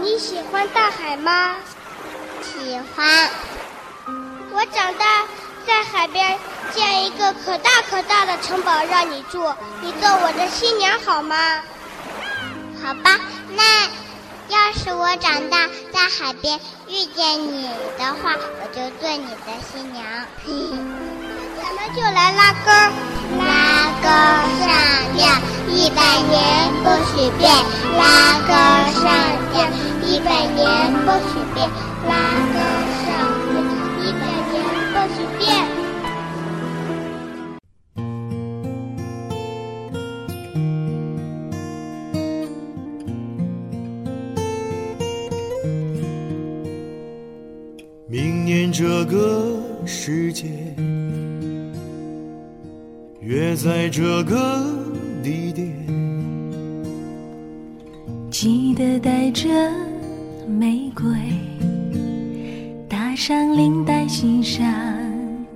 你喜欢大海吗？喜欢。我长大在海边建一个可大可大的城堡让你住，你做我的新娘好吗？好吧，那要是我长大在海边遇见你的话，我就做你的新娘。咱们就来拉钩，拉钩上吊，一百年不许变。拉钩上吊，一百年不许变。拉钩上吊，一百年不许变。明年这个世界，约在这个地点。记得带着玫瑰，打上领带，系上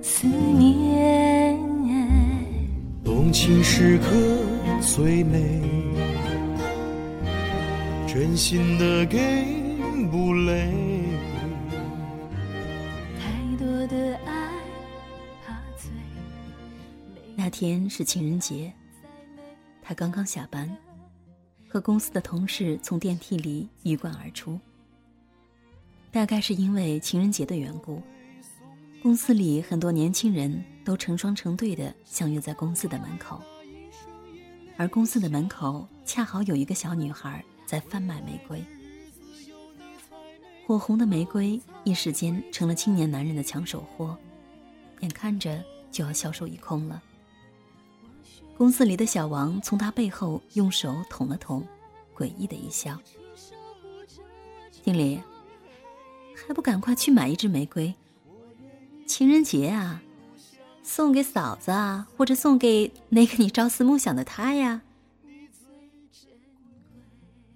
思念。动情时刻最美，真心的给不累。太多的爱怕醉。那天是情人节，他刚刚下班，和公司的同事从电梯里鱼贯而出。大概是因为情人节的缘故，公司里很多年轻人都成双成对的相约在公司的门口，而公司的门口恰好有一个小女孩在贩卖玫瑰。火红的玫瑰一时间成了青年男人的抢手货，眼看着就要销售一空了。公司里的小王从他背后用手捅了捅，诡异的一笑：“经理，还不赶快去买一支玫瑰？情人节啊，送给嫂子啊，或者送给那个你朝思暮想的他呀。”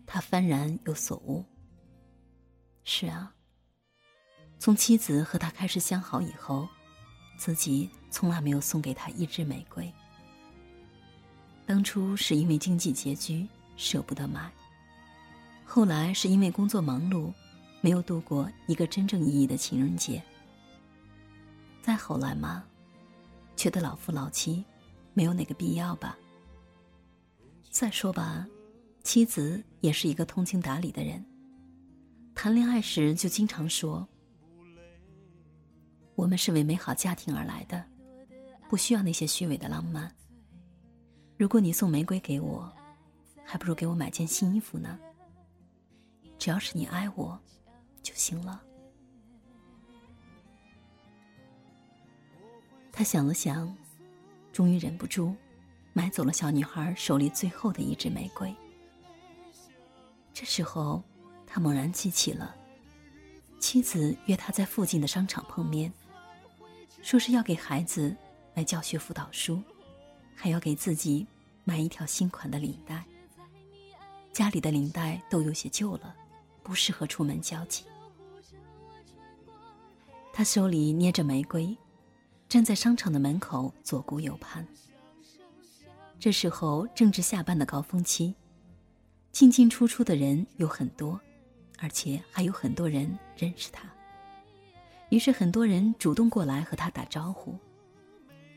他幡然有所悟。是啊，从妻子和他开始相好以后，自己从来没有送给他一支玫瑰。当初是因为经济拮据，舍不得买；后来是因为工作忙碌，没有度过一个真正意义的情人节。再后来嘛，觉得老夫老妻，没有哪个必要吧。再说吧，妻子也是一个通情达理的人。谈恋爱时就经常说：“我们是为美好家庭而来的，不需要那些虚伪的浪漫。如果你送玫瑰给我，还不如给我买件新衣服呢。只要是你爱我，就行了。”他想了想，终于忍不住，买走了小女孩手里最后的一支玫瑰。这时候。他猛然记起了，妻子约他在附近的商场碰面，说是要给孩子买教学辅导书，还要给自己买一条新款的领带。家里的领带都有些旧了，不适合出门交际。他手里捏着玫瑰，站在商场的门口左顾右盼。这时候正值下班的高峰期，进进出出的人有很多。而且还有很多人认识他，于是很多人主动过来和他打招呼。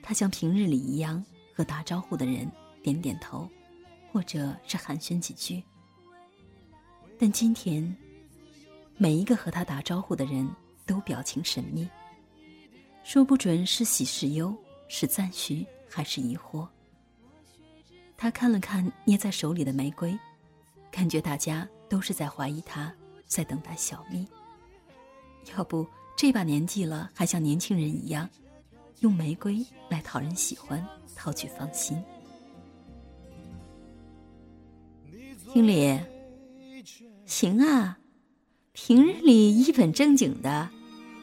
他像平日里一样和打招呼的人点点头，或者是寒暄几句。但今天，每一个和他打招呼的人都表情神秘，说不准是喜是忧，是赞许还是疑惑。他看了看捏在手里的玫瑰，感觉大家都是在怀疑他。在等待小蜜。要不这把年纪了，还像年轻人一样，用玫瑰来讨人喜欢，讨取芳心。经理，行啊，平日里一本正经的，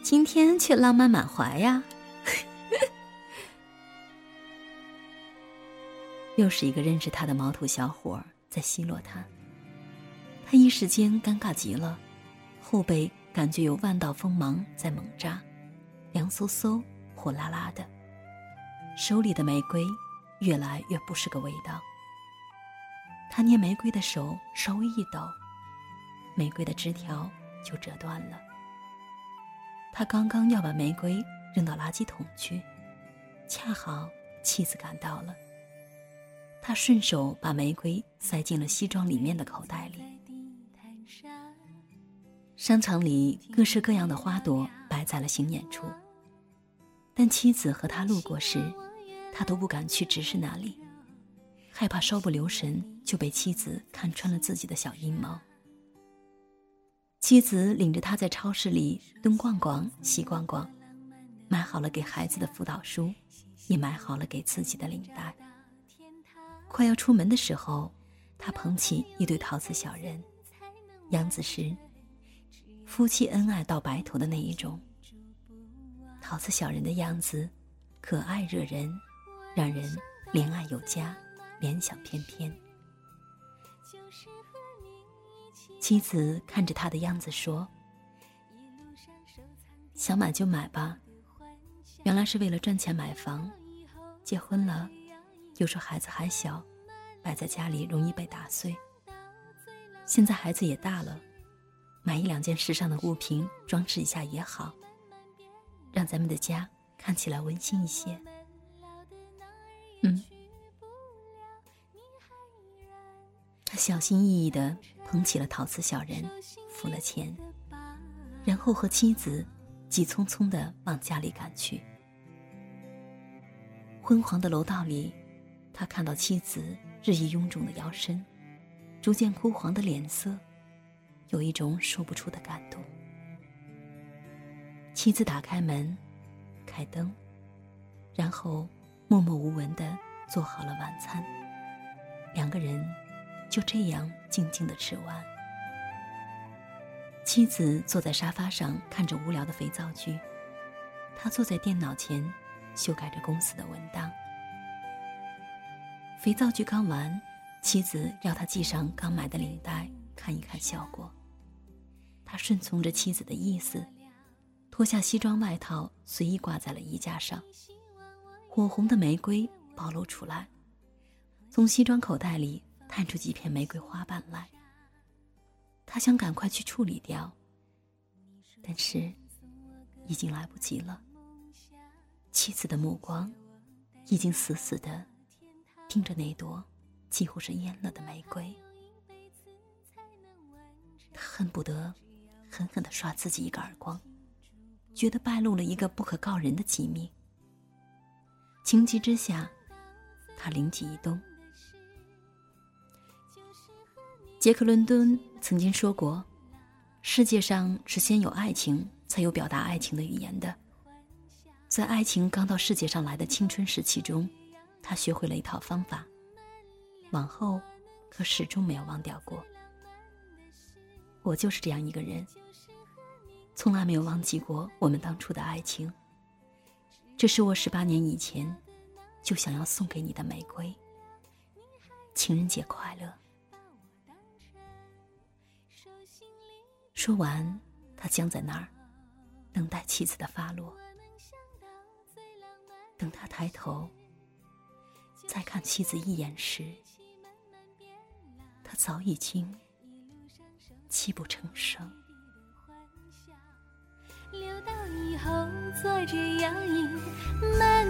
今天却浪漫满怀呀。又是一个认识他的毛头小伙在奚落他。他一时间尴尬极了，后背感觉有万道锋芒在猛扎，凉飕飕、火辣辣的。手里的玫瑰越来越不是个味道。他捏玫瑰的手稍微一抖，玫瑰的枝条就折断了。他刚刚要把玫瑰扔到垃圾桶去，恰好妻子赶到了。他顺手把玫瑰塞进了西装里面的口袋里。商场里各式各样的花朵摆在了行眼处，但妻子和他路过时，他都不敢去直视那里，害怕稍不留神就被妻子看穿了自己的小阴谋。妻子领着他在超市里东逛逛西逛逛，买好了给孩子的辅导书，也买好了给自己的领带。快要出门的时候，他捧起一对陶瓷小人，样子是夫妻恩爱到白头的那一种。陶瓷小人的样子可爱惹人，让人怜爱有加，联想翩翩。妻子看着他的样子说：“想买就买吧。原来是为了赚钱买房，结婚了，又说孩子还小，摆在家里容易被打碎。现在孩子也大了，买一两件时尚的物品装饰一下也好，让咱们的家看起来温馨一些。”嗯。小心翼翼地捧起了陶瓷小人，付了钱，然后和妻子急匆匆地往家里赶去。昏黄的楼道里，他看到妻子日益臃肿的腰身，逐渐枯黄的脸色，有一种说不出的感动。妻子打开门，开灯，然后默默无闻地做好了晚餐，两个人。就这样静静的吃完。妻子坐在沙发上看着无聊的肥皂剧，他坐在电脑前修改着公司的文档。肥皂剧刚完，妻子要他系上刚买的领带，看一看效果。他顺从着妻子的意思，脱下西装外套，随意挂在了衣架上。火红的玫瑰暴露出来，从西装口袋里。探出几片玫瑰花瓣来，他想赶快去处理掉，但是已经来不及了。妻子的目光已经死死的盯着那朵几乎是蔫了的玫瑰，他恨不得狠狠的刷自己一个耳光，觉得败露了一个不可告人的机密。情急之下，他灵机一动。杰克·伦敦曾经说过：“世界上是先有爱情，才有表达爱情的语言的。”在爱情刚到世界上来的青春时期中，他学会了一套方法，往后可始终没有忘掉过。我就是这样一个人，从来没有忘记过我们当初的爱情。这是我十八年以前就想要送给你的玫瑰。情人节快乐。说完，他僵在那儿，等待妻子的发落。等他抬头，再看妻子一眼时，他早已经泣不成声。留到以后坐着摇椅慢